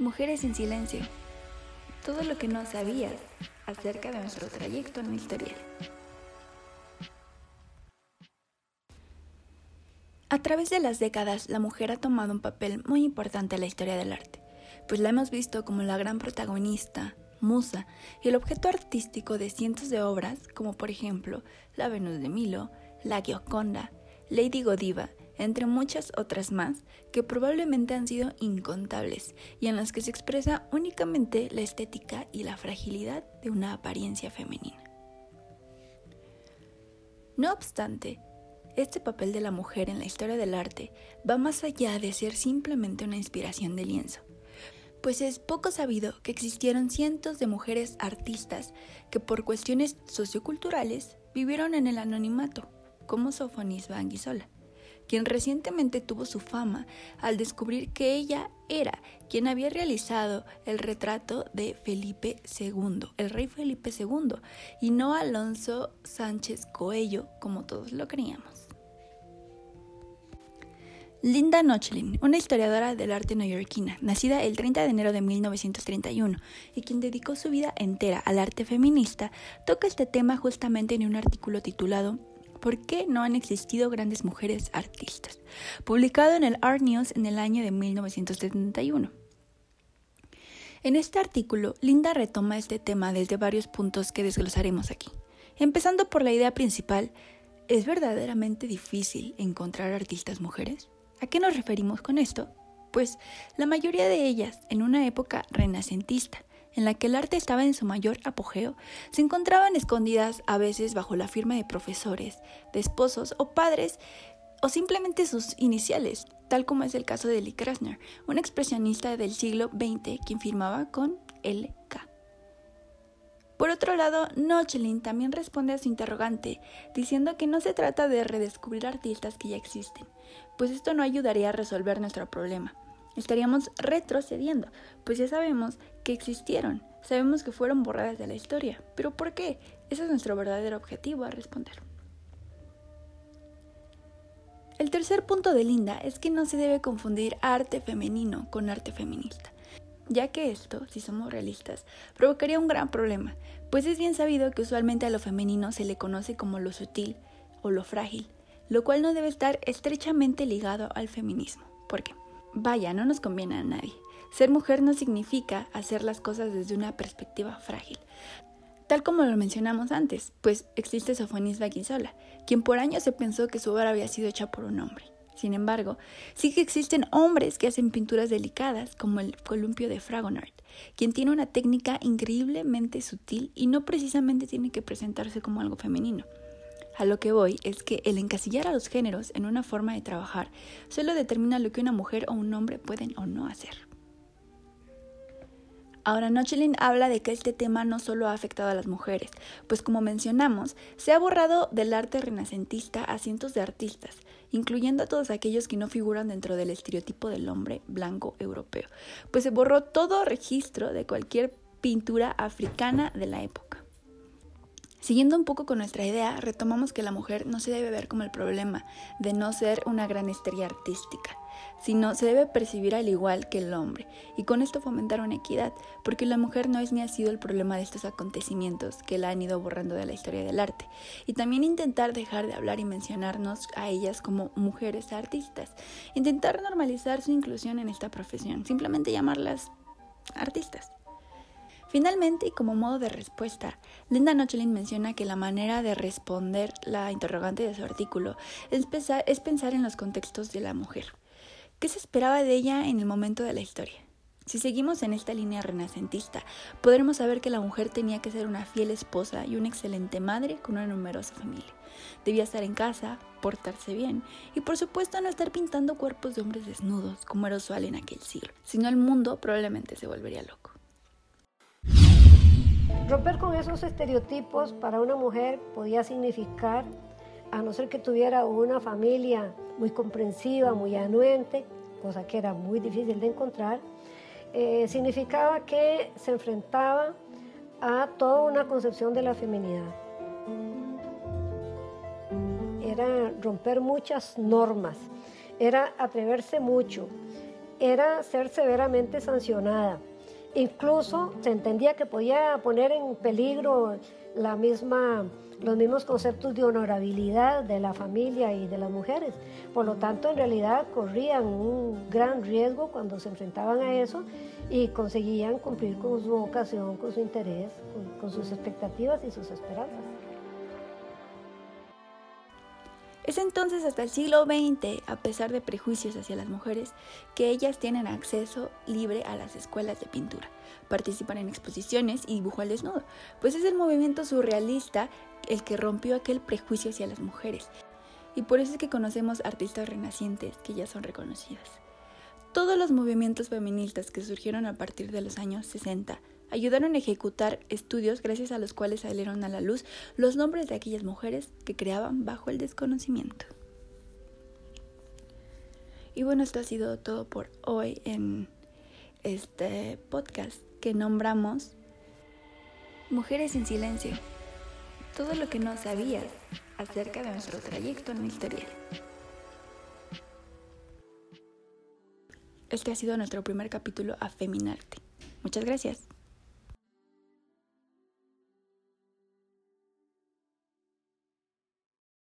Mujeres en silencio. Todo lo que no sabías acerca de nuestro trayecto en historia. A través de las décadas, la mujer ha tomado un papel muy importante en la historia del arte, pues la hemos visto como la gran protagonista, musa y el objeto artístico de cientos de obras, como por ejemplo La Venus de Milo, La Gioconda, Lady Godiva entre muchas otras más que probablemente han sido incontables y en las que se expresa únicamente la estética y la fragilidad de una apariencia femenina. No obstante, este papel de la mujer en la historia del arte va más allá de ser simplemente una inspiración de lienzo, pues es poco sabido que existieron cientos de mujeres artistas que por cuestiones socioculturales vivieron en el anonimato, como Sofonisba Anguissola quien recientemente tuvo su fama al descubrir que ella era quien había realizado el retrato de Felipe II, el rey Felipe II, y no Alonso Sánchez Coello, como todos lo creíamos. Linda Nochlin, una historiadora del arte neoyorquina, nacida el 30 de enero de 1931 y quien dedicó su vida entera al arte feminista, toca este tema justamente en un artículo titulado ¿Por qué no han existido grandes mujeres artistas? Publicado en el Art News en el año de 1971. En este artículo, Linda retoma este tema desde varios puntos que desglosaremos aquí. Empezando por la idea principal, ¿es verdaderamente difícil encontrar artistas mujeres? ¿A qué nos referimos con esto? Pues la mayoría de ellas en una época renacentista, en la que el arte estaba en su mayor apogeo, se encontraban escondidas a veces bajo la firma de profesores, de esposos o padres, o simplemente sus iniciales, tal como es el caso de Lee Krasner, un expresionista del siglo XX quien firmaba con LK. Por otro lado, Nochlin también responde a su interrogante, diciendo que no se trata de redescubrir artistas que ya existen, pues esto no ayudaría a resolver nuestro problema estaríamos retrocediendo, pues ya sabemos que existieron, sabemos que fueron borradas de la historia. ¿Pero por qué? Ese es nuestro verdadero objetivo a responder. El tercer punto de Linda es que no se debe confundir arte femenino con arte feminista, ya que esto, si somos realistas, provocaría un gran problema, pues es bien sabido que usualmente a lo femenino se le conoce como lo sutil o lo frágil, lo cual no debe estar estrechamente ligado al feminismo. ¿Por qué? Vaya, no nos conviene a nadie. Ser mujer no significa hacer las cosas desde una perspectiva frágil. Tal como lo mencionamos antes, pues existe Sofonis Baguinsola, quien por años se pensó que su obra había sido hecha por un hombre. Sin embargo, sí que existen hombres que hacen pinturas delicadas, como el columpio de Fragonard, quien tiene una técnica increíblemente sutil y no precisamente tiene que presentarse como algo femenino. A lo que voy es que el encasillar a los géneros en una forma de trabajar solo determina lo que una mujer o un hombre pueden o no hacer. Ahora, Nochlin habla de que este tema no solo ha afectado a las mujeres, pues como mencionamos, se ha borrado del arte renacentista a cientos de artistas, incluyendo a todos aquellos que no figuran dentro del estereotipo del hombre blanco europeo, pues se borró todo registro de cualquier pintura africana de la época. Siguiendo un poco con nuestra idea, retomamos que la mujer no se debe ver como el problema de no ser una gran estrella artística, sino se debe percibir al igual que el hombre, y con esto fomentar una equidad, porque la mujer no es ni ha sido el problema de estos acontecimientos que la han ido borrando de la historia del arte, y también intentar dejar de hablar y mencionarnos a ellas como mujeres artistas, intentar normalizar su inclusión en esta profesión, simplemente llamarlas artistas. Finalmente, y como modo de respuesta, Linda Nochlin menciona que la manera de responder la interrogante de su artículo es pensar, en los contextos de la mujer. ¿Qué se esperaba de ella en el momento de la historia? Si seguimos en esta línea renacentista, podremos saber que la mujer tenía que ser una fiel esposa y una excelente madre con una numerosa familia. Debía estar en casa, portarse bien y por supuesto no estar pintando cuerpos de hombres desnudos como era usual en aquel siglo, si no el mundo probablemente se volvería loco. Romper con esos estereotipos para una mujer podía significar, a no ser que tuviera una familia muy comprensiva, muy anuente, cosa que era muy difícil de encontrar, eh, significaba que se enfrentaba a toda una concepción de la feminidad. Era romper muchas normas, era atreverse mucho, era ser severamente sancionada. Incluso se entendía que podía poner en peligro la misma, los mismos conceptos de honorabilidad de la familia y de las mujeres. Por lo tanto, en realidad corrían un gran riesgo cuando se enfrentaban a eso y conseguían cumplir con su vocación, con su interés, con, sus expectativas y sus esperanzas. Es entonces hasta el siglo XX, a pesar de prejuicios hacia las mujeres, que ellas tienen acceso libre a las escuelas de pintura, participan en exposiciones y dibujo al desnudo, pues es el movimiento surrealista el que rompió aquel prejuicio hacia las mujeres. Y por eso es que conocemos artistas renacientes que ya son reconocidas. Todos los movimientos feministas que surgieron a partir de los años 60 ayudaron a ejecutar estudios gracias a los cuales salieron a la luz los nombres de aquellas mujeres que creaban bajo el desconocimiento. Y bueno, esto ha sido todo por hoy en este podcast que nombramos Mujeres en Silencio. Todo lo que no sabías acerca de nuestro trayecto en la historia. Este ha sido nuestro primer capítulo a Feminarte. Muchas gracias.